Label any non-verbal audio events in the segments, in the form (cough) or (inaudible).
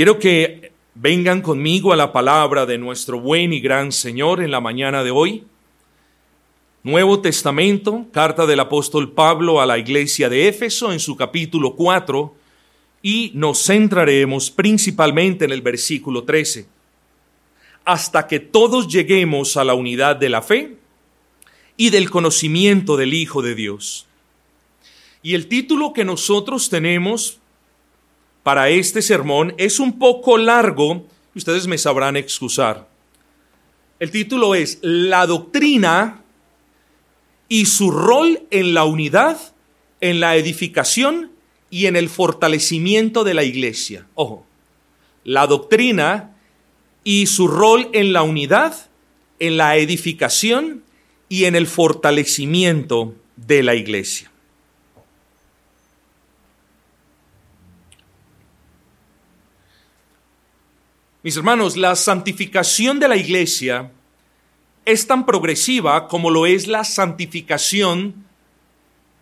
Quiero que vengan conmigo a la palabra de nuestro buen y gran Señor en la mañana de hoy. Nuevo Testamento, carta del apóstol Pablo a la iglesia de Éfeso en su capítulo 4 y nos centraremos principalmente en el versículo 13. Hasta que todos lleguemos a la unidad de la fe y del conocimiento del Hijo de Dios. Y el título que nosotros tenemos para este sermón es un poco largo, ustedes me sabrán excusar. El título es La doctrina y su rol en la unidad, en la edificación y en el fortalecimiento de la iglesia. Ojo, la doctrina y su rol en la unidad, en la edificación y en el fortalecimiento de la iglesia. Mis hermanos, la santificación de la iglesia es tan progresiva como lo es la santificación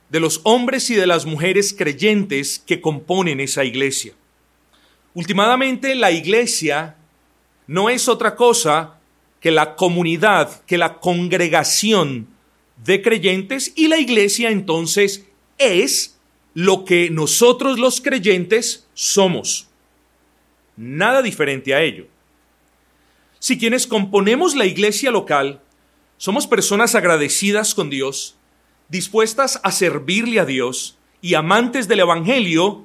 de los hombres y de las mujeres creyentes que componen esa iglesia. Últimamente la iglesia no es otra cosa que la comunidad, que la congregación de creyentes y la iglesia entonces es lo que nosotros los creyentes somos nada diferente a ello. Si quienes componemos la iglesia local somos personas agradecidas con Dios, dispuestas a servirle a Dios y amantes del Evangelio,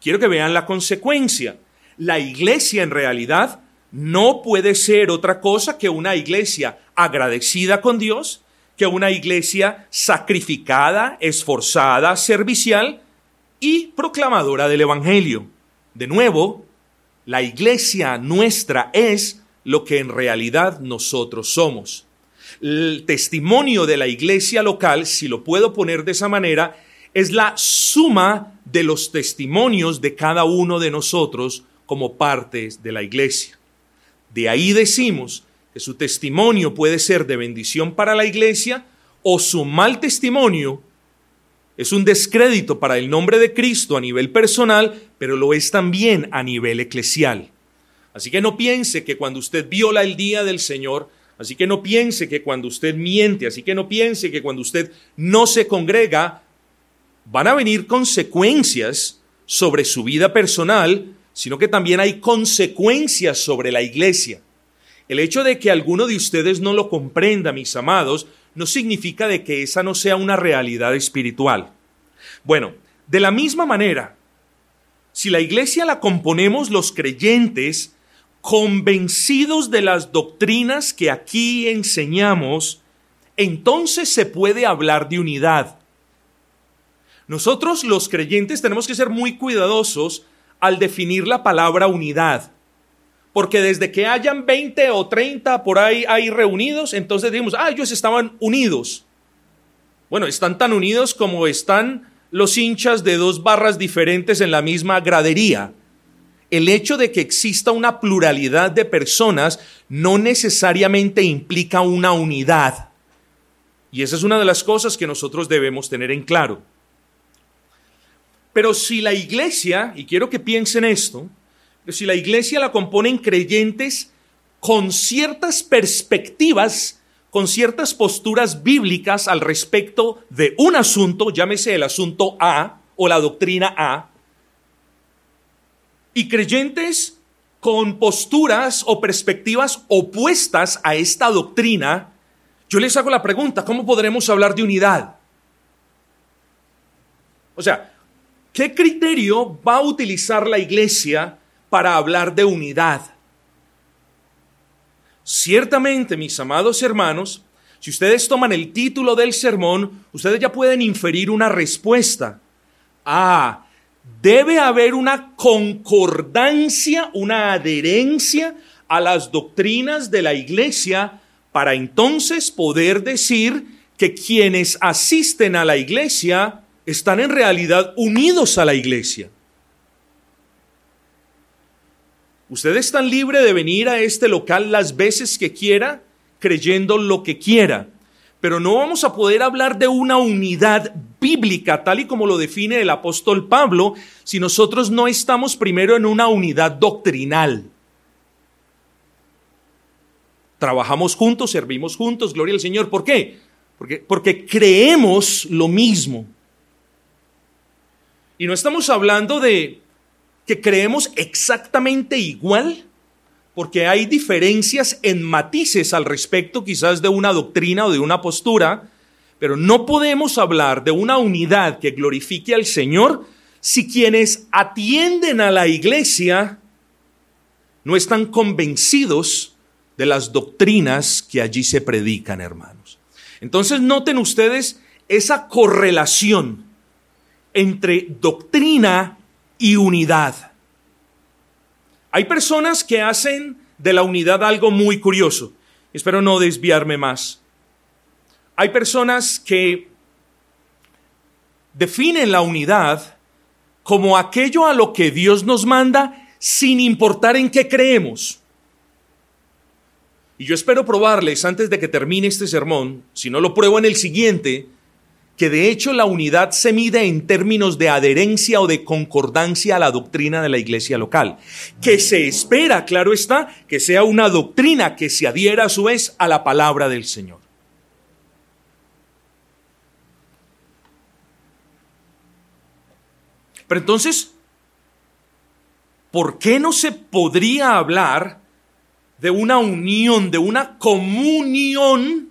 quiero que vean la consecuencia. La iglesia en realidad no puede ser otra cosa que una iglesia agradecida con Dios, que una iglesia sacrificada, esforzada, servicial y proclamadora del Evangelio. De nuevo, la iglesia nuestra es lo que en realidad nosotros somos. El testimonio de la iglesia local, si lo puedo poner de esa manera, es la suma de los testimonios de cada uno de nosotros como partes de la iglesia. De ahí decimos que su testimonio puede ser de bendición para la iglesia o su mal testimonio es un descrédito para el nombre de Cristo a nivel personal, pero lo es también a nivel eclesial. Así que no piense que cuando usted viola el día del Señor, así que no piense que cuando usted miente, así que no piense que cuando usted no se congrega, van a venir consecuencias sobre su vida personal, sino que también hay consecuencias sobre la iglesia. El hecho de que alguno de ustedes no lo comprenda, mis amados, no significa de que esa no sea una realidad espiritual. Bueno, de la misma manera, si la iglesia la componemos los creyentes, convencidos de las doctrinas que aquí enseñamos, entonces se puede hablar de unidad. Nosotros los creyentes tenemos que ser muy cuidadosos al definir la palabra unidad porque desde que hayan 20 o 30 por ahí, reunidos, entonces decimos, ah, ellos estaban unidos. Bueno, están tan unidos como están los hinchas de dos barras diferentes en la misma gradería. El hecho de que exista una pluralidad de personas no necesariamente implica una unidad. Y esa es una de las cosas que nosotros debemos tener en claro. Pero si la iglesia, y quiero que piensen esto, si la iglesia la componen creyentes con ciertas perspectivas, con ciertas posturas bíblicas al respecto de un asunto, llámese el asunto A o la doctrina A, y creyentes con posturas o perspectivas opuestas a esta doctrina, yo les hago la pregunta, ¿cómo podremos hablar de unidad? O sea, ¿qué criterio va a utilizar la iglesia para hablar de unidad. Ciertamente, mis amados hermanos, si ustedes toman el título del sermón, ustedes ya pueden inferir una respuesta. Ah, debe haber una concordancia, una adherencia a las doctrinas de la iglesia para entonces poder decir que quienes asisten a la iglesia están en realidad unidos a la iglesia. Usted es tan libre de venir a este local las veces que quiera, creyendo lo que quiera, pero no vamos a poder hablar de una unidad bíblica, tal y como lo define el apóstol Pablo, si nosotros no estamos primero en una unidad doctrinal. Trabajamos juntos, servimos juntos, gloria al Señor. ¿Por qué? Porque, porque creemos lo mismo. Y no estamos hablando de que creemos exactamente igual, porque hay diferencias en matices al respecto quizás de una doctrina o de una postura, pero no podemos hablar de una unidad que glorifique al Señor si quienes atienden a la iglesia no están convencidos de las doctrinas que allí se predican, hermanos. Entonces noten ustedes esa correlación entre doctrina y unidad. Hay personas que hacen de la unidad algo muy curioso. Espero no desviarme más. Hay personas que definen la unidad como aquello a lo que Dios nos manda sin importar en qué creemos. Y yo espero probarles antes de que termine este sermón, si no lo pruebo en el siguiente, que de hecho la unidad se mide en términos de adherencia o de concordancia a la doctrina de la iglesia local, que se espera, claro está, que sea una doctrina que se adhiera a su vez a la palabra del Señor. Pero entonces, ¿por qué no se podría hablar de una unión, de una comunión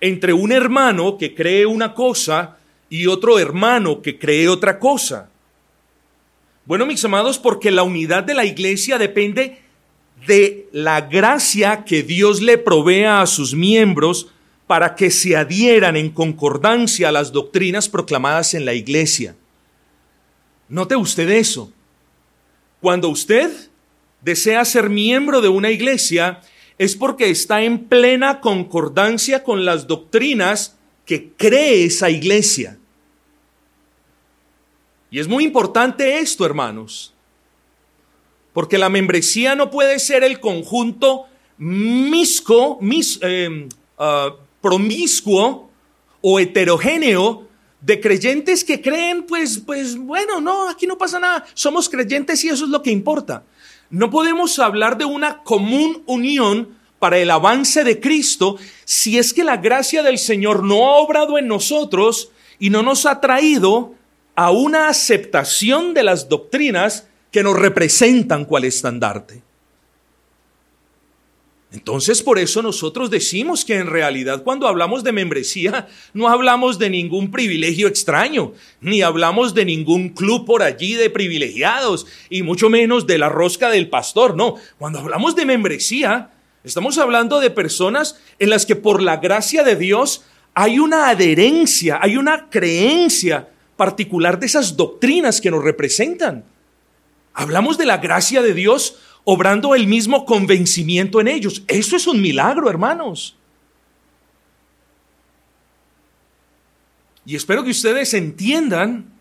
entre un hermano que cree una cosa y otro hermano que cree otra cosa? Bueno, mis amados, porque la unidad de la iglesia depende de la gracia que Dios le provea a sus miembros para que se adhieran en concordancia a las doctrinas proclamadas en la iglesia. Note usted eso. Cuando usted desea ser miembro de una iglesia, es porque está en plena concordancia con las doctrinas que cree esa iglesia. Y es muy importante esto, hermanos, porque la membresía no puede ser el conjunto misco, eh, ah, promiscuo o heterogéneo de creyentes que creen, pues, pues bueno, no, aquí no pasa nada, somos creyentes y eso es lo que importa. No podemos hablar de una común unión para el avance de Cristo si es que la gracia del Señor no ha obrado en nosotros y no nos ha traído a una aceptación de las doctrinas que nos representan cual estandarte. Entonces por eso nosotros decimos que en realidad cuando hablamos de membresía no hablamos de ningún privilegio extraño, ni hablamos de ningún club por allí de privilegiados, y mucho menos de la rosca del pastor, no. Cuando hablamos de membresía, estamos hablando de personas en las que por la gracia de Dios hay una adherencia, hay una creencia particular de esas doctrinas que nos representan. Hablamos de la gracia de Dios obrando el mismo convencimiento en ellos. Eso es un milagro, hermanos. Y espero que ustedes entiendan,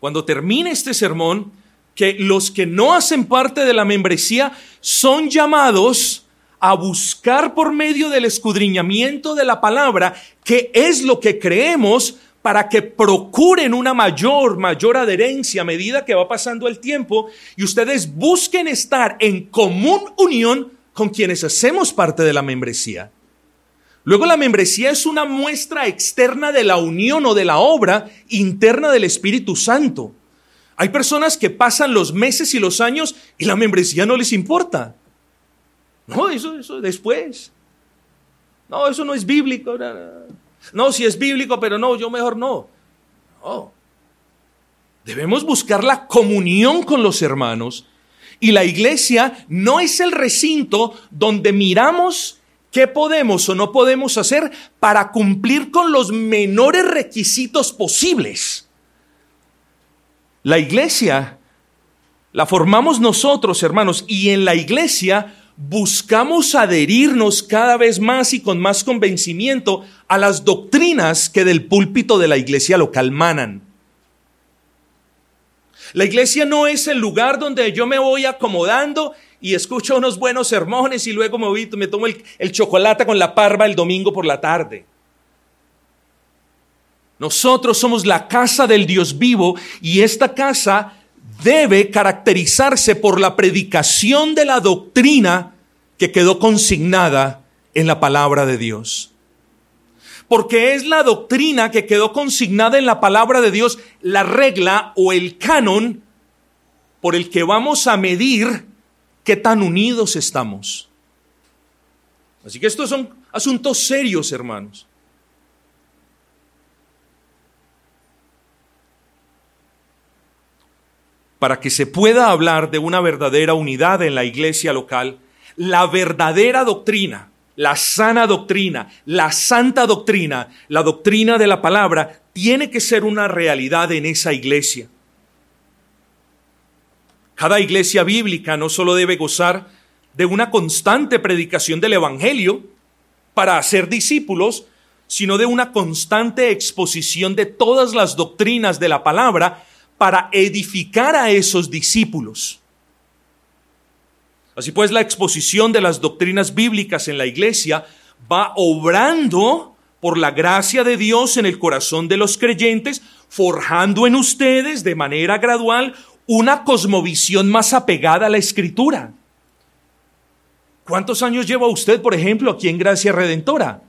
cuando termine este sermón, que los que no hacen parte de la membresía son llamados a buscar por medio del escudriñamiento de la palabra qué es lo que creemos para que procuren una mayor, mayor adherencia a medida que va pasando el tiempo y ustedes busquen estar en común unión con quienes hacemos parte de la membresía. Luego la membresía es una muestra externa de la unión o de la obra interna del Espíritu Santo. Hay personas que pasan los meses y los años y la membresía no les importa. No, eso, eso después. No, eso no es bíblico. Si es bíblico, pero no, yo mejor no. No. Debemos buscar la comunión con los hermanos y la iglesia no es el recinto donde miramos qué podemos o no podemos hacer para cumplir con los menores requisitos posibles. La iglesia la formamos nosotros, hermanos, y en la iglesia buscamos adherirnos cada vez más y con más convencimiento a las doctrinas que del púlpito de la iglesia local manan. La iglesia no es el lugar donde yo me voy acomodando y escucho unos buenos sermones y luego me, me tomo el chocolate con la parva el domingo por la tarde. Nosotros somos la casa del Dios vivo y esta casa debe caracterizarse por la predicación de la doctrina que quedó consignada en la palabra de Dios. Porque es la doctrina que quedó consignada en la palabra de Dios la regla o el canon por el que vamos a medir qué tan unidos estamos. Así que estos son asuntos serios, hermanos. Para que se pueda hablar de una verdadera unidad en la iglesia local, la verdadera doctrina, la sana doctrina, la santa doctrina, la doctrina de la palabra, tiene que ser una realidad en esa iglesia. Cada iglesia bíblica no solo debe gozar de una constante predicación del Evangelio para hacer discípulos, sino de una constante exposición de todas las doctrinas de la palabra para edificar a esos discípulos. Así pues, la exposición de las doctrinas bíblicas en la iglesia va obrando por la gracia de Dios en el corazón de los creyentes, forjando en ustedes de manera gradual una cosmovisión más apegada a la escritura. ¿Cuántos años lleva usted, por ejemplo, aquí en Gracia Redentora?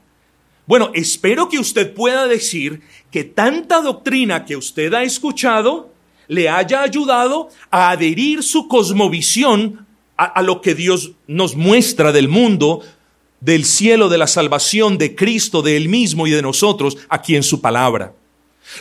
Bueno, espero que usted pueda decir que tanta doctrina que usted ha escuchado le haya ayudado a adherir su cosmovisión a, lo que Dios nos muestra del mundo, del cielo, de la salvación, de Cristo, de Él mismo y de nosotros aquí en su palabra.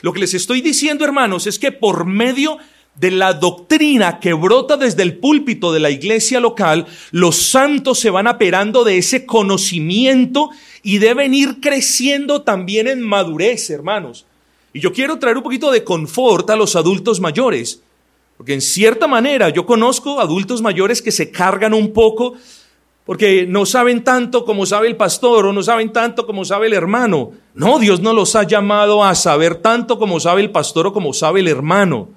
Lo que les estoy diciendo, hermanos, es que por medio de la doctrina que brota desde el púlpito de la iglesia local, los santos se van aperando de ese conocimiento y deben ir creciendo también en madurez, hermanos. Y yo quiero traer un poquito de confort a los adultos mayores, porque en cierta manera yo conozco adultos mayores que se cargan un poco porque no saben tanto como sabe el pastor o no saben tanto como sabe el hermano. No, Dios no los ha llamado a saber tanto como sabe el pastor o como sabe el hermano.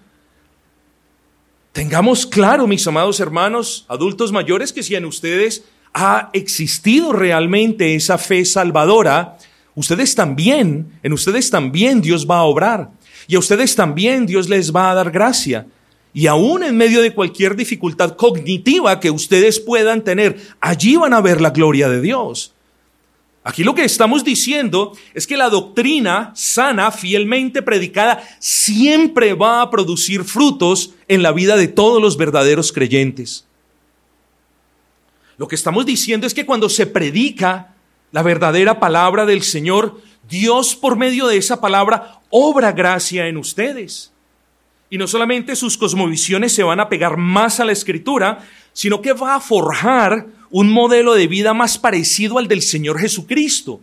Tengamos claro, mis amados hermanos, adultos mayores, que si en ustedes ha existido realmente esa fe salvadora, ustedes también, en ustedes también Dios va a obrar. Y a ustedes también Dios les va a dar gracia. Y aún en medio de cualquier dificultad cognitiva que ustedes puedan tener, allí van a ver la gloria de Dios. Aquí lo que estamos diciendo es que la doctrina sana, fielmente predicada, siempre va a producir frutos en la vida de todos los verdaderos creyentes. Lo que estamos diciendo es que cuando se predica la verdadera palabra del Señor, Dios por medio de esa palabra obra gracia en ustedes. Y no solamente sus cosmovisiones se van a pegar más a la escritura, sino que va a forjar un modelo de vida más parecido al del Señor Jesucristo.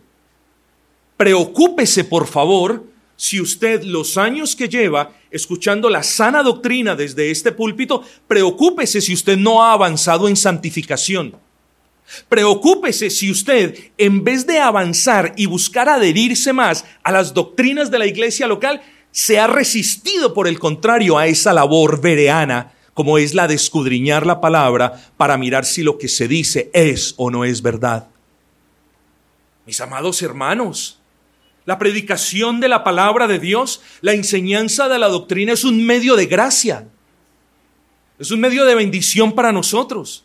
Preocúpese, por favor, si usted los años que lleva escuchando la sana doctrina desde este púlpito, preocúpese si usted no ha avanzado en santificación. Preocúpese si usted, en vez de avanzar y buscar adherirse más a las doctrinas de la iglesia local, se ha resistido, por el contrario, a esa labor vereana como es la de escudriñar la palabra para mirar si lo que se dice es o no es verdad. Mis amados hermanos, la predicación de la palabra de Dios, la enseñanza de la doctrina es un medio de gracia, es un medio de bendición para nosotros.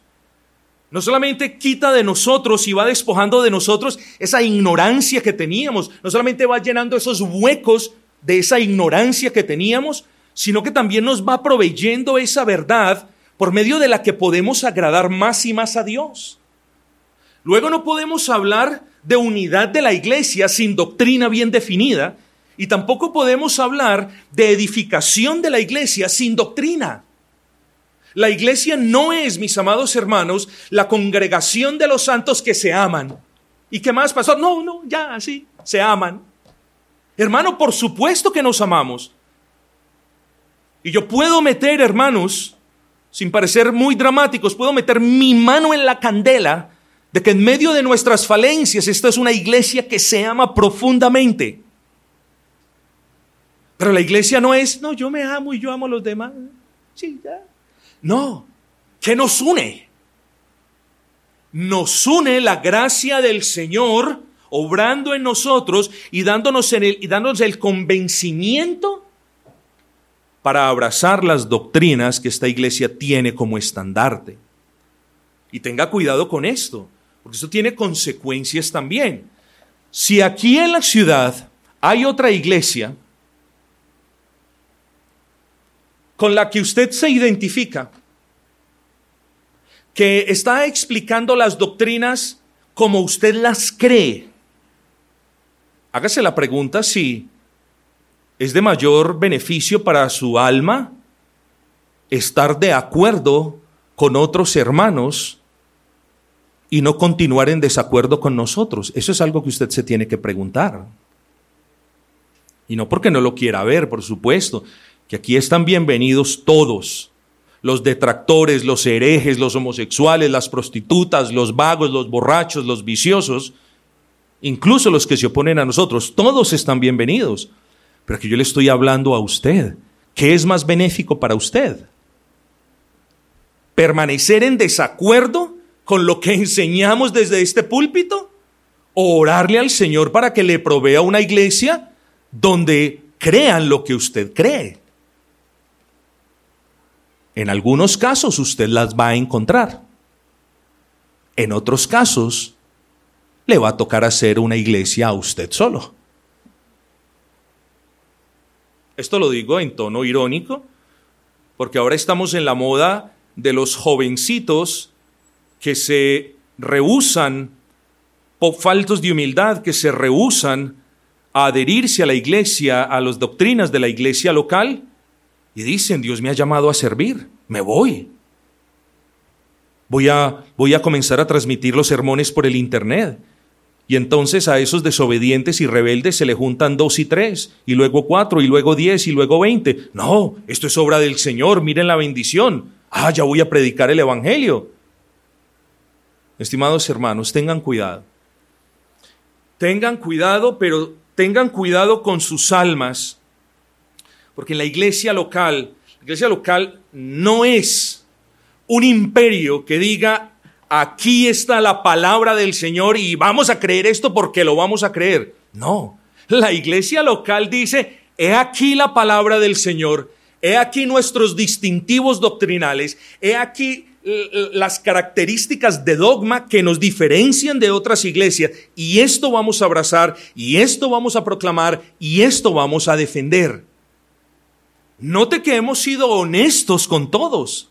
No solamente quita de nosotros y va despojando de nosotros esa ignorancia que teníamos, no solamente va llenando esos huecos de esa ignorancia que teníamos, sino que también nos va proveyendo esa verdad por medio de la que podemos agradar más y más a Dios. Luego no podemos hablar de unidad de la iglesia sin doctrina bien definida y tampoco podemos hablar de edificación de la iglesia sin doctrina. La iglesia no es, mis amados hermanos, la congregación de los santos que se aman. ¿Y qué más pasó? No, no, ya así, se aman. Hermano, por supuesto que nos amamos. Y yo puedo meter, hermanos, sin parecer muy dramáticos, puedo meter mi mano en la candela de que en medio de nuestras falencias esta es una iglesia que se ama profundamente. Pero la iglesia no es, no, yo me amo y yo amo a los demás. Sí, ya. No, ¿qué nos une? Nos une la gracia del Señor obrando en nosotros y dándonos, el, y dándonos el convencimiento para abrazar las doctrinas que esta iglesia tiene como estandarte. Y tenga cuidado con esto, porque esto tiene consecuencias también. Si aquí en la ciudad hay otra iglesia con la que usted se identifica, que está explicando las doctrinas como usted las cree, hágase la pregunta si es de mayor beneficio para su alma estar de acuerdo con otros hermanos y no continuar en desacuerdo con nosotros. Eso es algo que usted se tiene que preguntar. Y no porque no lo quiera ver, por supuesto, que aquí están bienvenidos todos, los detractores, los herejes, los homosexuales, las prostitutas, los vagos, los borrachos, los viciosos, incluso los que se oponen a nosotros, todos están bienvenidos. Pero que yo le estoy hablando a usted, ¿qué es más benéfico para usted? ¿Permanecer en desacuerdo con lo que enseñamos desde este púlpito? ¿O orarle al Señor para que le provea una iglesia donde crean lo que usted cree? En algunos casos usted las va a encontrar. En otros casos le va a tocar hacer una iglesia a usted solo. Esto lo digo en tono irónico, porque ahora estamos en la moda de los jovencitos que se rehusan, por faltos de humildad, que se rehusan a adherirse a la iglesia, a las doctrinas de la iglesia local, y dicen, Dios me ha llamado a servir, me voy. Voy a, voy a comenzar a transmitir los sermones por el Internet. Y entonces a esos desobedientes y rebeldes se le juntan dos y tres, y luego cuatro, y luego diez, y luego veinte. No, esto es obra del Señor, miren la bendición. Ah, ya voy a predicar el Evangelio. Estimados hermanos, tengan cuidado. Tengan cuidado, pero tengan cuidado con sus almas, porque en la iglesia local, la iglesia local no es un imperio que diga, aquí está la palabra del Señor y vamos a creer esto porque lo vamos a creer. No, la iglesia local dice, he aquí la palabra del Señor, he aquí nuestros distintivos doctrinales, he aquí las características de dogma que nos diferencian de otras iglesias y esto vamos a abrazar y esto vamos a proclamar y esto vamos a defender. Note que hemos sido honestos con todos.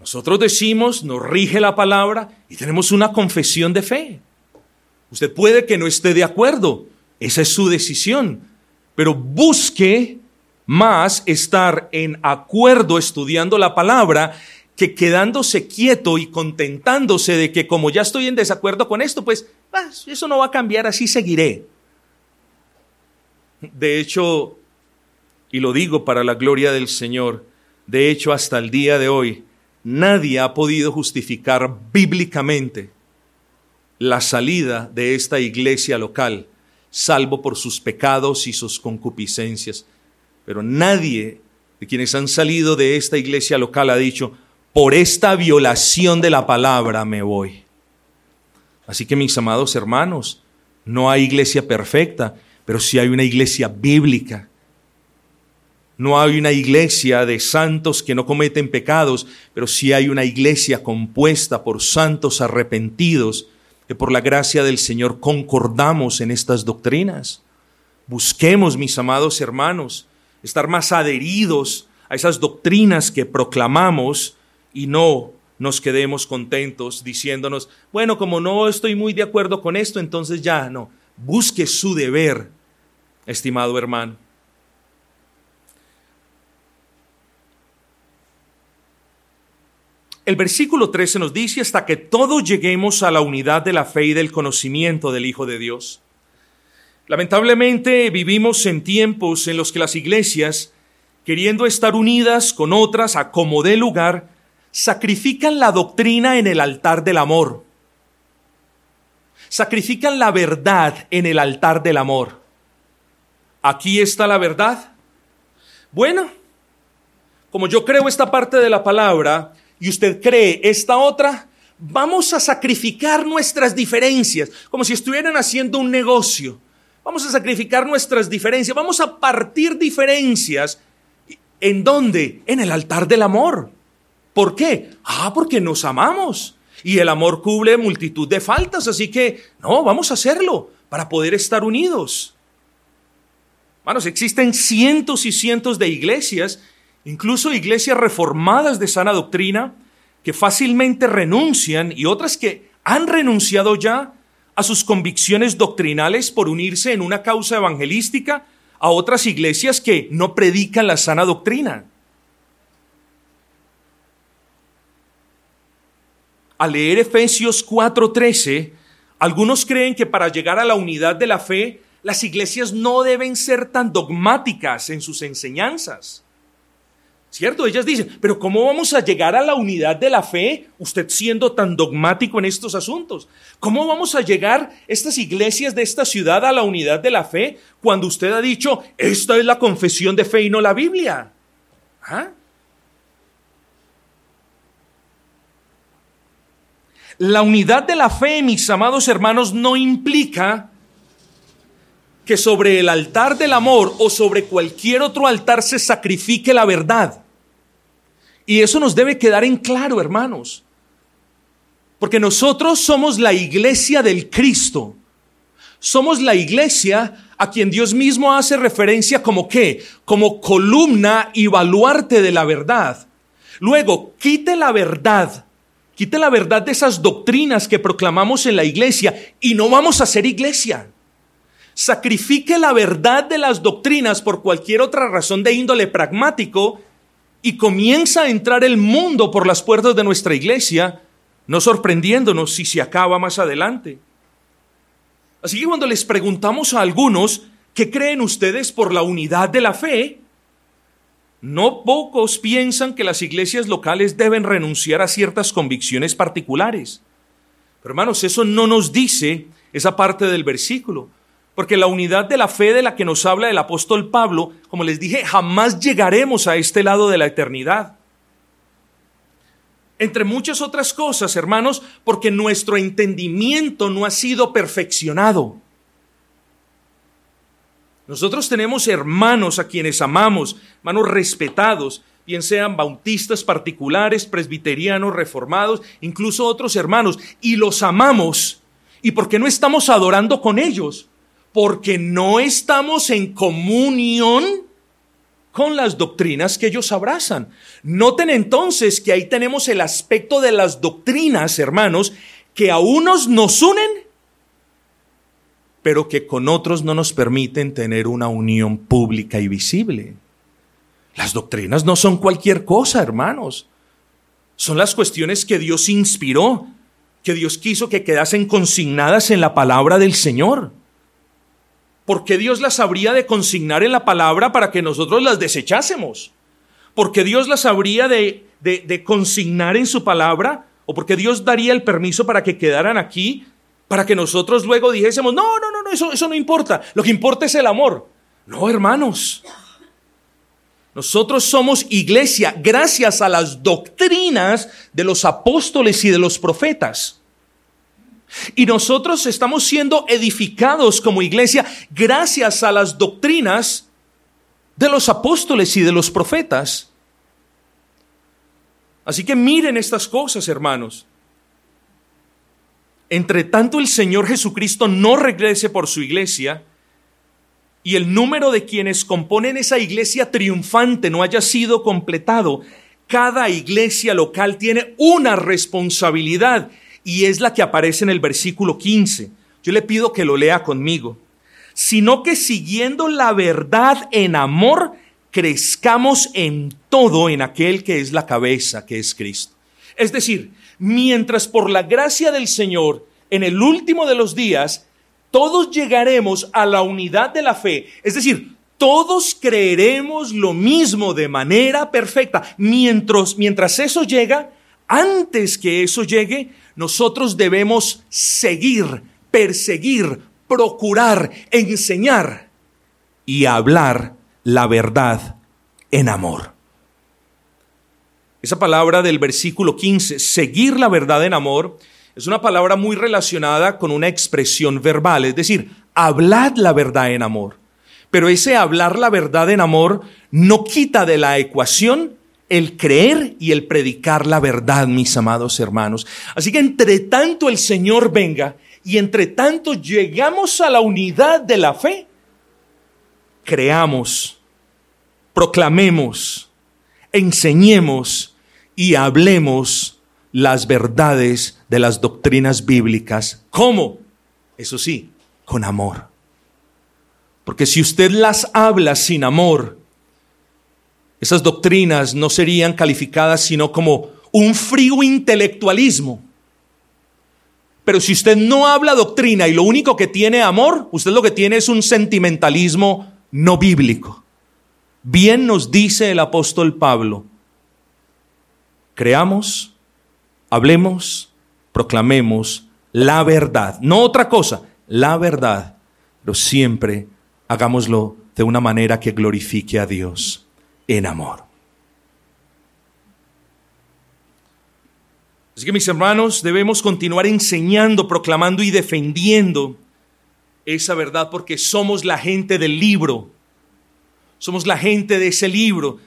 Nosotros decimos, nos rige la palabra y tenemos una confesión de fe. Usted puede que no esté de acuerdo, esa es su decisión, pero busque más estar en acuerdo estudiando la palabra que quedándose quieto y contentándose de que como ya estoy en desacuerdo con esto, pues ah, eso no va a cambiar, así seguiré. De hecho, y lo digo para la gloria del Señor, de hecho hasta el día de hoy, nadie ha podido justificar bíblicamente la salida de esta iglesia local, salvo por sus pecados y sus concupiscencias. Pero nadie de quienes han salido de esta iglesia local ha dicho, por esta violación de la palabra me voy. Así que mis amados hermanos, no hay iglesia perfecta, pero sí hay una iglesia bíblica no hay una iglesia de santos que no cometen pecados, pero sí hay una iglesia compuesta por santos arrepentidos que por la gracia del Señor concordamos en estas doctrinas. Busquemos, mis amados hermanos, estar más adheridos a esas doctrinas que proclamamos y no nos quedemos contentos diciéndonos, bueno, como no estoy muy de acuerdo con esto, entonces ya no. Busque su deber, estimado hermano. El versículo 13 nos dice hasta que todos lleguemos a la unidad de la fe y del conocimiento del Hijo de Dios. Lamentablemente vivimos en tiempos en los que las iglesias, queriendo estar unidas con otras a como dé lugar, sacrifican la doctrina en el altar del amor. Sacrifican la verdad en el altar del amor. Aquí está la verdad. Bueno, como yo creo esta parte de la palabra, y usted cree esta otra, vamos a sacrificar nuestras diferencias, como si estuvieran haciendo un negocio. Vamos a sacrificar nuestras diferencias, vamos a partir diferencias. ¿En dónde? En el altar del amor. ¿Por qué? Ah, porque nos amamos. Y el amor cubre multitud de faltas, así que no, vamos a hacerlo para poder estar unidos. Hermanos, existen cientos y cientos de iglesias, incluso iglesias reformadas de sana doctrina, que fácilmente renuncian y otras que han renunciado ya a sus convicciones doctrinales por unirse en una causa evangelística a otras iglesias que no predican la sana doctrina. Al leer Efesios 4:13, algunos creen que para llegar a la unidad de la fe, las iglesias no deben ser tan dogmáticas en sus enseñanzas. ¿Cierto? Ellas dicen, pero ¿cómo vamos a llegar a la unidad de la fe usted siendo tan dogmático en estos asuntos? ¿Cómo vamos a llegar estas iglesias de esta ciudad a la unidad de la fe cuando usted ha dicho, esta es la confesión de fe y no la Biblia? ¿Ah? La unidad de la fe, mis amados hermanos, no implica que sobre el altar del amor o sobre cualquier otro altar se sacrifique la verdad. Y eso nos debe quedar en claro, hermanos. Porque nosotros somos la iglesia del Cristo. Somos la iglesia a quien Dios mismo hace referencia como qué? Como columna y baluarte de la verdad. Luego, quite la verdad. Quite la verdad de esas doctrinas que proclamamos en la iglesia y no vamos a ser iglesia. Sacrifique la verdad de las doctrinas por cualquier otra razón de índole pragmático y comienza a entrar el mundo por las puertas de nuestra iglesia, no sorprendiéndonos si se acaba más adelante. Así que cuando les preguntamos a algunos, ¿qué creen ustedes por la unidad de la fe? No pocos piensan que las iglesias locales deben renunciar a ciertas convicciones particulares. Pero hermanos, eso no nos dice esa parte del versículo. Porque la unidad de la fe de la que nos habla el apóstol Pablo, como les dije, jamás llegaremos a este lado de la eternidad. Entre muchas otras cosas, hermanos, porque nuestro entendimiento no ha sido perfeccionado. Nosotros tenemos hermanos a quienes amamos, hermanos respetados, bien sean bautistas particulares, presbiterianos, reformados, incluso otros hermanos, y los amamos. ¿Y por qué no estamos adorando con ellos? Porque no estamos en comunión con las doctrinas que ellos abrazan. Noten entonces que ahí tenemos el aspecto de las doctrinas, hermanos, que a unos nos unen, pero que con otros no nos permiten tener una unión pública y visible. Las doctrinas no son cualquier cosa, hermanos. Son las cuestiones que Dios inspiró, que Dios quiso que quedasen consignadas en la palabra del Señor. ¿Por qué Dios las habría de consignar en la palabra para que nosotros las desechásemos? ¿Por qué Dios las habría de, de, consignar en su palabra? ¿O porque Dios daría el permiso para que quedaran aquí? Para que nosotros luego dijésemos, no, no, no, no eso, eso no importa. Lo que importa es el amor. No, hermanos. Nosotros somos iglesia gracias a las doctrinas de los apóstoles y de los profetas. Y nosotros estamos siendo edificados como iglesia gracias a las doctrinas de los apóstoles y de los profetas. Así que miren estas cosas, hermanos. Entre tanto el Señor Jesucristo no regrese por su iglesia y el número de quienes componen esa iglesia triunfante no haya sido completado, cada iglesia local tiene una responsabilidad y es la que aparece en el versículo 15. Yo le pido que lo lea conmigo. Sino que siguiendo la verdad en amor, crezcamos en todo en aquel que es la cabeza, que es Cristo. Es decir, mientras por la gracia del Señor, en el último de los días, todos llegaremos a la unidad de la fe, es decir, todos creeremos lo mismo de manera perfecta. Mientras, mientras eso llega, antes que eso llegue, nosotros debemos seguir, perseguir, procurar, enseñar y hablar la verdad en amor. Esa palabra del versículo 15, seguir la verdad en amor, es una palabra muy relacionada con una expresión verbal, es decir, hablad la verdad en amor. Pero ese hablar la verdad en amor no quita de la ecuación el creer y el predicar la verdad, mis amados hermanos. Así que entre tanto el Señor venga y entre tanto llegamos a la unidad de la fe, creamos, proclamemos, enseñemos y hablemos las verdades de las doctrinas bíblicas. ¿Cómo? Eso sí, con amor. Porque si usted las habla sin amor, esas doctrinas no serían calificadas sino como un frío intelectualismo. Pero si usted no habla doctrina y lo único que tiene amor, usted lo que tiene es un sentimentalismo no bíblico. Bien nos dice el apóstol Pablo, creamos, hablemos, proclamemos la verdad, no otra cosa, la verdad, pero siempre hagámoslo de una manera que glorifique a Dios en amor. Así que mis hermanos, debemos continuar enseñando, proclamando y defendiendo esa verdad porque somos la gente del libro. Somos la gente de ese libro,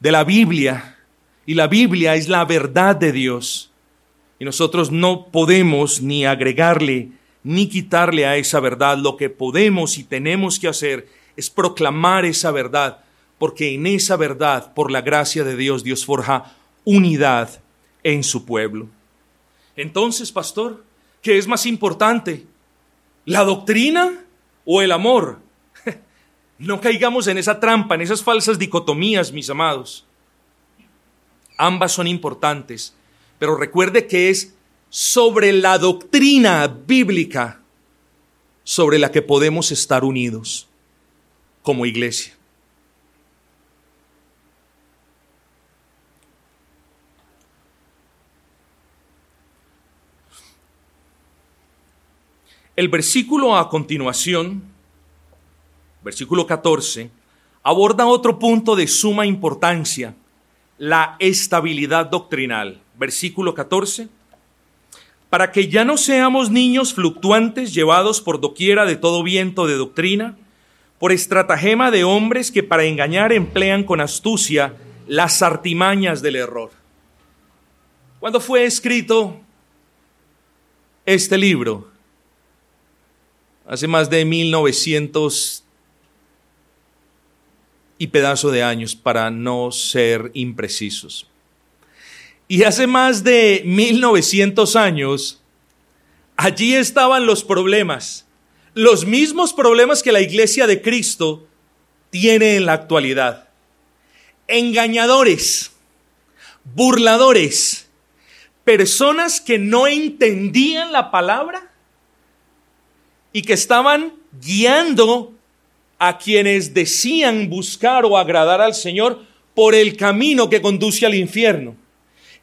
de la Biblia. Y la Biblia es la verdad de Dios. Y nosotros no podemos ni agregarle ni quitarle a esa verdad. Lo que podemos y tenemos que hacer es proclamar esa verdad porque en esa verdad, por la gracia de Dios, Dios forja unidad en su pueblo. Entonces, pastor, ¿qué es más importante? ¿La doctrina o el amor? (laughs) No caigamos en esa trampa, en esas falsas dicotomías, mis amados. Ambas son importantes, pero recuerde que es sobre la doctrina bíblica sobre la que podemos estar unidos como iglesia. El versículo a continuación, versículo 14, aborda otro punto de suma importancia, la estabilidad doctrinal. Versículo 14, para que ya no seamos niños fluctuantes llevados por doquiera de todo viento de doctrina, por estratagema de hombres que para engañar emplean con astucia las artimañas del error. ¿Cuándo fue escrito este libro? Hace más de 1900 y pedazo de años para no ser imprecisos. Y hace más de 1900 años, allí estaban los problemas, los mismos problemas que la iglesia de Cristo tiene en la actualidad. Engañadores, burladores, personas que no entendían la palabra y que estaban guiando a quienes decían buscar o agradar al Señor por el camino que conduce al infierno.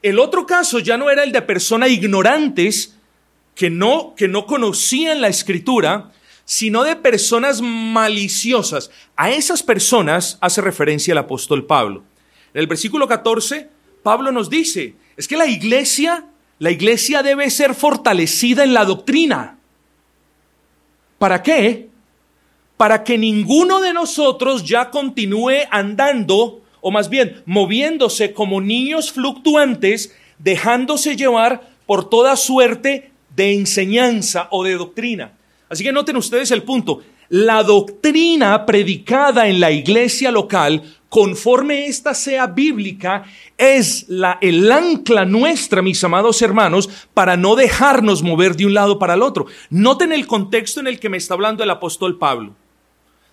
El otro caso ya no era el de personas ignorantes que no, que no conocían la escritura, sino de personas maliciosas. A esas personas hace referencia el apóstol Pablo. En el versículo 14, Pablo nos dice, es que la iglesia, la iglesia debe ser fortalecida en la doctrina. ¿Para qué? Para que ninguno de nosotros ya continúe andando, o más bien moviéndose como niños fluctuantes, dejándose llevar por toda suerte de enseñanza o de doctrina. Así que noten ustedes el punto. La doctrina predicada en la iglesia local conforme ésta sea bíblica, es la, el ancla nuestra, mis amados hermanos, para no dejarnos mover de un lado para el otro. Noten el contexto en el que me está hablando el apóstol Pablo.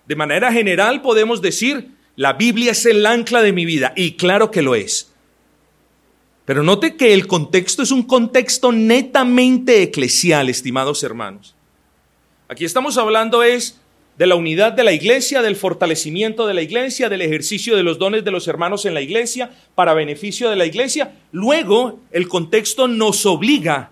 De manera general podemos decir, la Biblia es el ancla de mi vida, y claro que lo es. Pero note que el contexto es un contexto netamente eclesial, estimados hermanos. Aquí estamos hablando es de la unidad de la iglesia, del fortalecimiento de la iglesia, del ejercicio de los dones de los hermanos en la iglesia para beneficio de la iglesia. Luego, el contexto nos obliga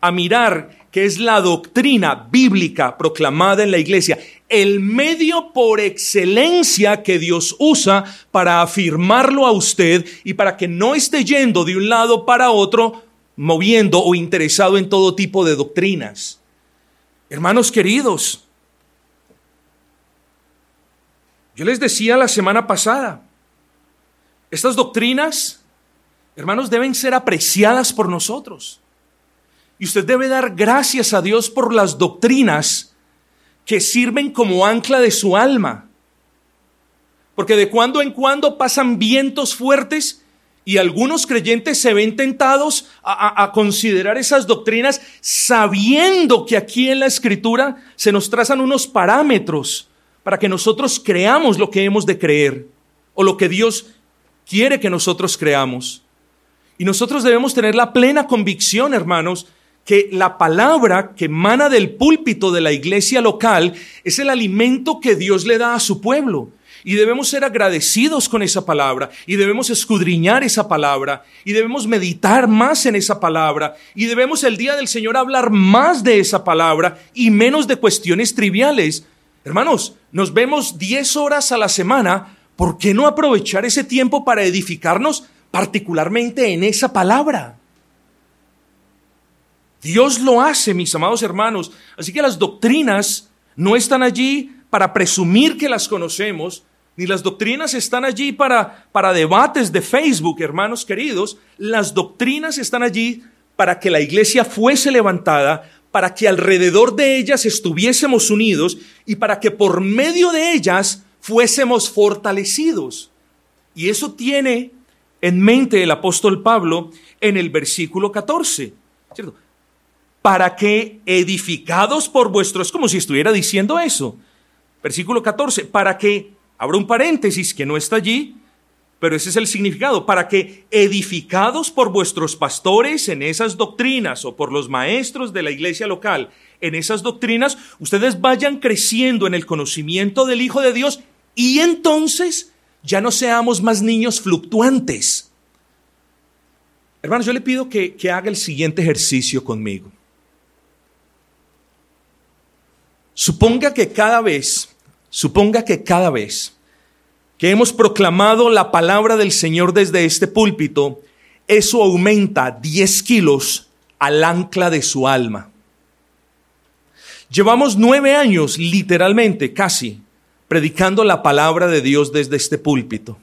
a mirar que es la doctrina bíblica proclamada en la iglesia, el medio por excelencia que Dios usa para afirmarlo a usted y para que no esté yendo de un lado para otro, moviendo o interesado en todo tipo de doctrinas. Hermanos queridos, yo les decía la semana pasada, estas doctrinas, hermanos, deben ser apreciadas por nosotros. Y usted debe dar gracias a Dios por las doctrinas que sirven como ancla de su alma. Porque de cuando en cuando pasan vientos fuertes y algunos creyentes se ven tentados a, a, considerar esas doctrinas sabiendo que aquí en la escritura se nos trazan unos parámetros para que nosotros creamos lo que hemos de creer o lo que Dios quiere que nosotros creamos. Y nosotros debemos tener la plena convicción, hermanos, que la palabra que emana del púlpito de la iglesia local es el alimento que Dios le da a su pueblo. Y debemos ser agradecidos con esa palabra, y debemos escudriñar esa palabra, y debemos meditar más en esa palabra, y debemos el día del Señor hablar más de esa palabra y menos de cuestiones triviales. Hermanos, nos vemos 10 horas a la semana ¿por qué no aprovechar ese tiempo para edificarnos particularmente en esa palabra? Dios lo hace, mis amados hermanos. Así que las doctrinas no están allí para presumir que las conocemos, ni las doctrinas están allí para, para debates de Facebook, hermanos queridos. Las doctrinas están allí para que la iglesia fuese levantada, para que alrededor de ellas estuviésemos unidos y para que por medio de ellas fuésemos fortalecidos. Y eso tiene en mente el apóstol Pablo en el versículo 14, ¿cierto? Para que edificados por vuestros, es como si estuviera diciendo eso. Versículo 14, para que, abra un paréntesis que no está allí, pero ese es el significado, para que edificados por vuestros pastores en esas doctrinas o por los maestros de la iglesia local en esas doctrinas, ustedes vayan creciendo en el conocimiento del Hijo de Dios y entonces ya no seamos más niños fluctuantes. Hermanos, yo le pido que, que haga el siguiente ejercicio conmigo. Suponga que cada vez, suponga que cada vez que hemos proclamado la palabra del Señor desde este púlpito, eso aumenta 10 kilos al ancla de su alma. Llevamos nueve años, literalmente, casi, predicando la palabra de Dios desde este púlpito.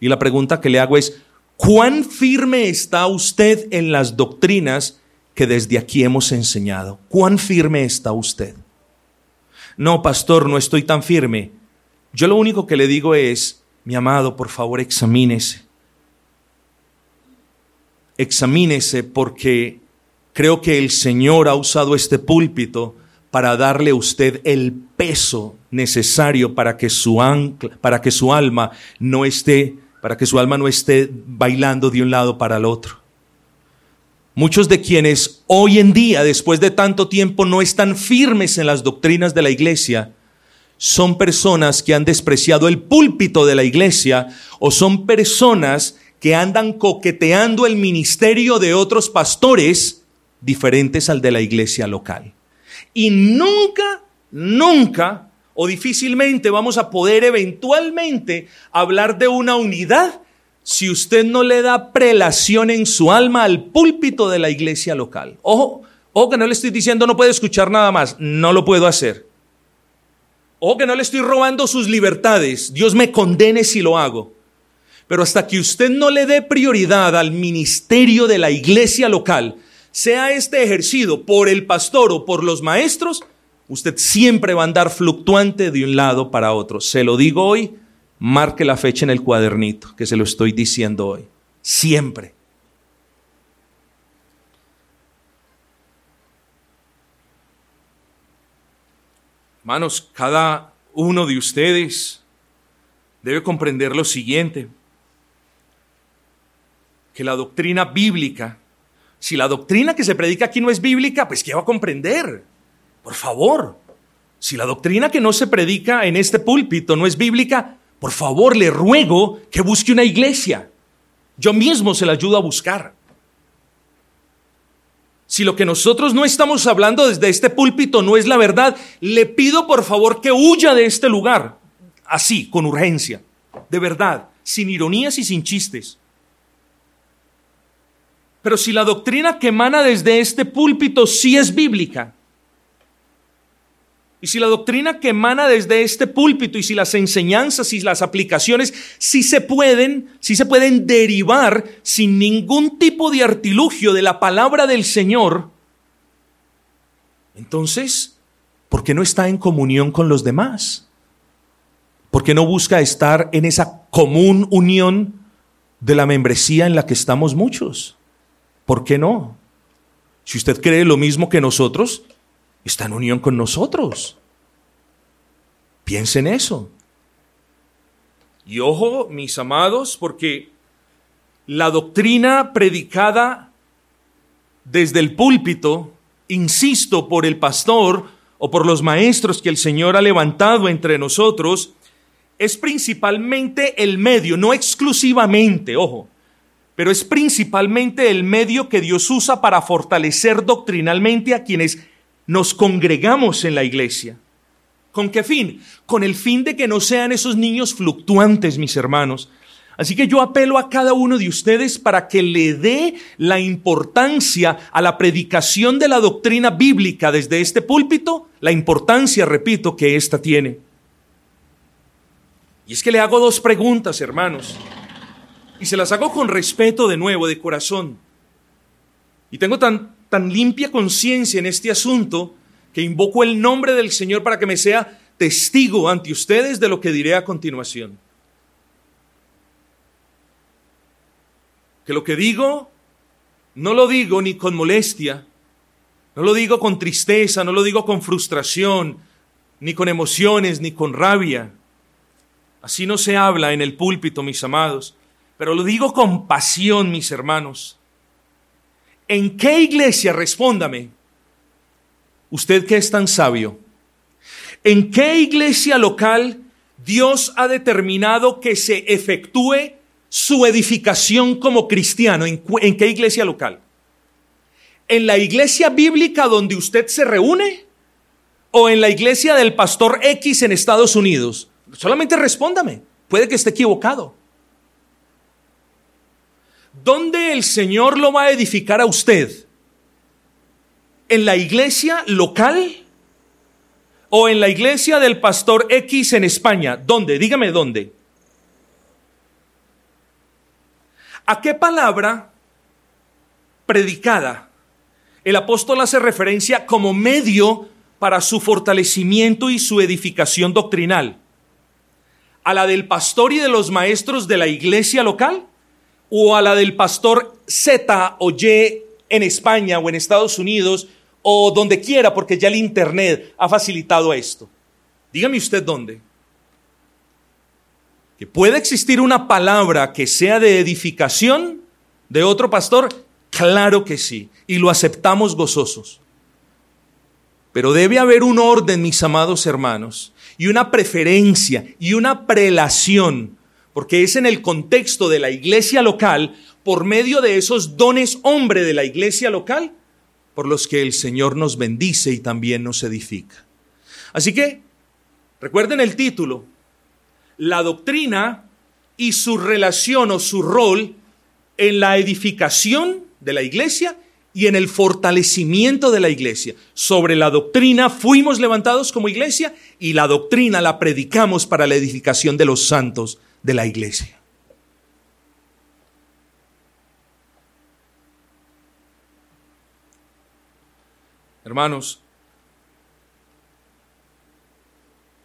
Y la pregunta que le hago es, ¿cuán firme está usted en las doctrinas que desde aquí hemos enseñado? ¿Cuán firme está usted? No, pastor, no estoy tan firme. Yo lo único que le digo es, mi amado, por favor, examínese. Examínese porque creo que el Señor ha usado este púlpito para darle a usted el peso necesario para que su para que su alma no esté, para que su alma no esté bailando de un lado para el otro. Muchos de quienes hoy en día, después de tanto tiempo, no están firmes en las doctrinas de la iglesia, son personas que han despreciado el púlpito de la iglesia o son personas que andan coqueteando el ministerio de otros pastores diferentes al de la iglesia local. Y nunca, nunca o difícilmente vamos a poder eventualmente hablar de una unidad si usted no le da prelación en su alma al púlpito de la iglesia local. Ojo, ojo que no le estoy diciendo no puede escuchar nada más, no lo puedo hacer. Ojo que no le estoy robando sus libertades, Dios me condene si lo hago. Pero hasta que usted no le dé prioridad al ministerio de la iglesia local, sea este ejercido por el pastor o por los maestros, usted siempre va a andar fluctuante de un lado para otro. Se lo digo hoy, marque la fecha en el cuadernito, que se lo estoy diciendo hoy. Siempre. Hermanos, cada uno de ustedes debe comprender lo siguiente, que la doctrina bíblica si la doctrina que se predica aquí no es bíblica, pues ¿qué va a comprender? Por favor. Si la doctrina que no se predica en este púlpito no es bíblica, por favor le ruego que busque una iglesia. Yo mismo se la ayudo a buscar. Si lo que nosotros no estamos hablando desde este púlpito no es la verdad, le pido por favor que huya de este lugar, así, con urgencia, de verdad, sin ironías y sin chistes. Pero si la doctrina que emana desde este púlpito sí es bíblica, y si la doctrina que emana desde este púlpito y si las enseñanzas y las aplicaciones sí se pueden, sí se pueden derivar sin ningún tipo de artilugio de la palabra del Señor, entonces, ¿por qué no está en comunión con los demás? ¿Por qué no busca estar en esa común unión de la membresía en la que estamos muchos? ¿Por qué no? Si usted cree lo mismo que nosotros, está en unión con nosotros. Piensen eso. Y ojo, mis amados, porque la doctrina predicada desde el púlpito, insisto, por el pastor o por los maestros que el Señor ha levantado entre nosotros, es principalmente el medio, no exclusivamente, ojo, pero es principalmente el medio que Dios usa para fortalecer doctrinalmente a quienes nos congregamos en la iglesia. ¿Con qué fin? Con el fin de que no sean esos niños fluctuantes, mis hermanos. Así que yo apelo a cada uno de ustedes para que le dé la importancia a la predicación de la doctrina bíblica desde este púlpito, la importancia, repito, que ésta tiene. Y es que le hago dos preguntas, hermanos, y se las hago con respeto de nuevo, de corazón. Y tengo tan tan limpia conciencia en este asunto que invoco el nombre del Señor para que me sea testigo ante ustedes de lo que diré a continuación. Que lo que digo, no lo digo ni con molestia, no lo digo con tristeza, no lo digo con frustración, ni con emociones, ni con rabia. Así no se habla en el púlpito, mis amados, pero lo digo con pasión, mis hermanos ¿En qué iglesia, respóndame, usted que es tan sabio, en qué iglesia local Dios ha determinado que se efectúe su edificación como cristiano? ¿En, qué iglesia local? ¿En la iglesia bíblica donde usted se reúne? ¿O en la iglesia del pastor X en Estados Unidos? Solamente respóndame, puede que esté equivocado. ¿Dónde el Señor lo va a edificar a usted? ¿En la iglesia local? ¿O en la iglesia del pastor X en España? ¿Dónde? Dígame dónde. ¿A qué palabra predicada el apóstol hace referencia como medio para su fortalecimiento y su edificación doctrinal? ¿A la del pastor y de los maestros de la iglesia local? O a la del pastor Z o Y en España o en Estados Unidos o donde quiera, porque ya el Internet ha facilitado esto. Dígame usted dónde. Que puede existir una palabra que sea de edificación de otro pastor, claro que sí, y lo aceptamos gozosos. Pero debe haber un orden, mis amados hermanos, y una preferencia y una prelación porque es en el contexto de la iglesia local, por medio de esos dones hombre de la iglesia local, por los que el Señor nos bendice y también nos edifica. Así que, recuerden el título, la doctrina y su relación o su rol en la edificación de la iglesia y en el fortalecimiento de la iglesia. Sobre la doctrina fuimos levantados como iglesia y la doctrina la predicamos para la edificación de los santos de la iglesia. Hermanos,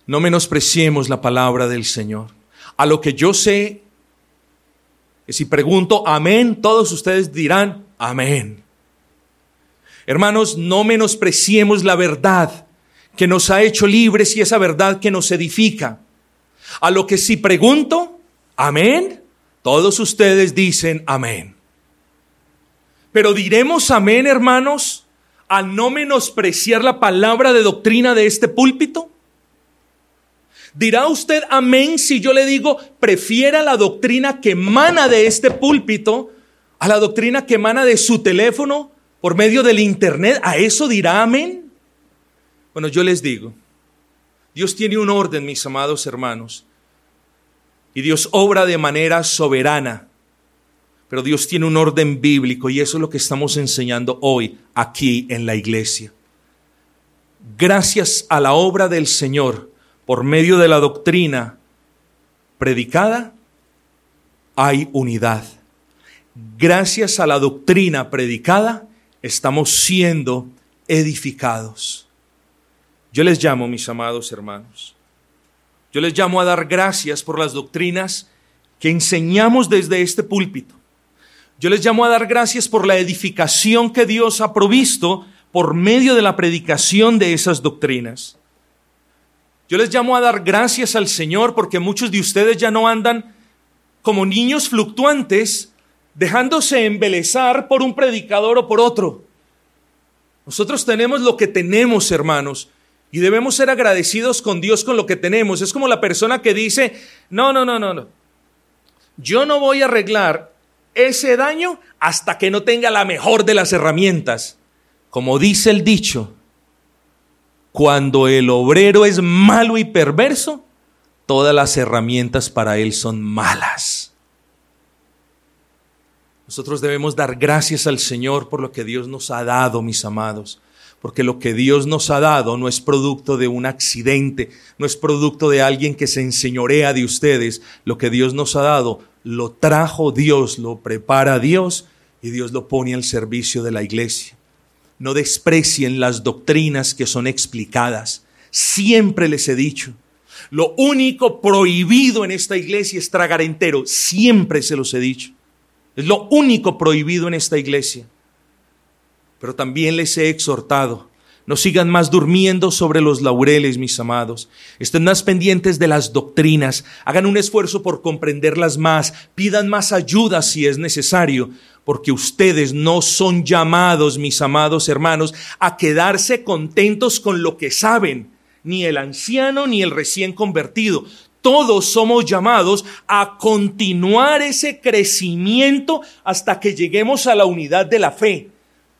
no menospreciemos la palabra del Señor. A lo que yo sé, que si pregunto amén, todos ustedes dirán amén. Hermanos, no menospreciemos la verdad que nos ha hecho libres y esa verdad que nos edifica. A lo que si pregunto, amén, todos ustedes dicen amén. Pero diremos amén, hermanos, a no menospreciar la palabra de doctrina de este púlpito. ¿Dirá usted amén si yo le digo, prefiera la doctrina que emana de este púlpito a la doctrina que emana de su teléfono por medio del Internet, ¿a eso dirá amén? Bueno, yo les digo, Dios tiene un orden, mis amados hermanos, y Dios obra de manera soberana, pero Dios tiene un orden bíblico y eso es lo que estamos enseñando hoy aquí en la iglesia. Gracias a la obra del Señor por medio de la doctrina predicada, hay unidad. Gracias a la doctrina predicada, estamos siendo edificados. Yo les llamo, mis amados hermanos, yo les llamo a dar gracias por las doctrinas que enseñamos desde este púlpito. Yo les llamo a dar gracias por la edificación que Dios ha provisto por medio de la predicación de esas doctrinas. Yo les llamo a dar gracias al Señor porque muchos de ustedes ya no andan como niños fluctuantes dejándose embelezar por un predicador o por otro. Nosotros tenemos lo que tenemos, hermanos, y debemos ser agradecidos con Dios con lo que tenemos. Es como la persona que dice, no, no, no, no, no. Yo no voy a arreglar ese daño hasta que no tenga la mejor de las herramientas. Como dice el dicho, cuando el obrero es malo y perverso, todas las herramientas para él son malas. Nosotros debemos dar gracias al Señor por lo que Dios nos ha dado, mis amados, porque lo que Dios nos ha dado no es producto de un accidente, no es producto de alguien que se enseñorea de ustedes, lo que Dios nos ha dado lo trajo Dios, lo prepara Dios y Dios lo pone al servicio de la iglesia. No desprecien las doctrinas que son explicadas. Siempre les he dicho, lo único prohibido en esta iglesia es tragar entero. Siempre se los he dicho. Es lo único prohibido en esta iglesia. Pero también les he exhortado, no sigan más durmiendo sobre los laureles, mis amados. Estén más pendientes de las doctrinas, hagan un esfuerzo por comprenderlas más, pidan más ayuda si es necesario, porque ustedes no son llamados, mis amados hermanos, a quedarse contentos con lo que saben, ni el anciano ni el recién convertido todos somos llamados a continuar ese crecimiento hasta que lleguemos a la unidad de la fe.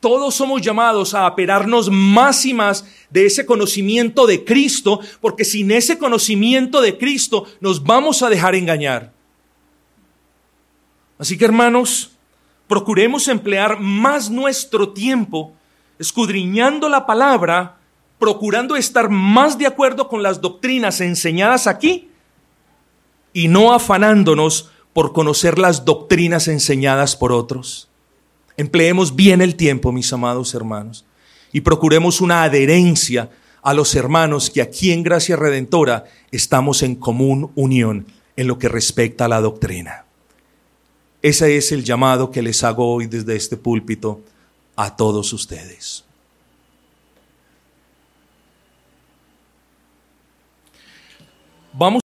Todos somos llamados a aperarnos más y más de ese conocimiento de Cristo, porque sin ese conocimiento de Cristo nos vamos a dejar engañar. Así que hermanos, procuremos emplear más nuestro tiempo escudriñando la palabra, procurando estar más de acuerdo con las doctrinas enseñadas aquí y no afanándonos por conocer las doctrinas enseñadas por otros. Empleemos bien el tiempo, mis amados hermanos, y procuremos una adherencia a los hermanos que aquí en Gracia Redentora estamos en común unión en lo que respecta a la doctrina. Ese es el llamado que les hago hoy desde este púlpito a todos ustedes. Vamos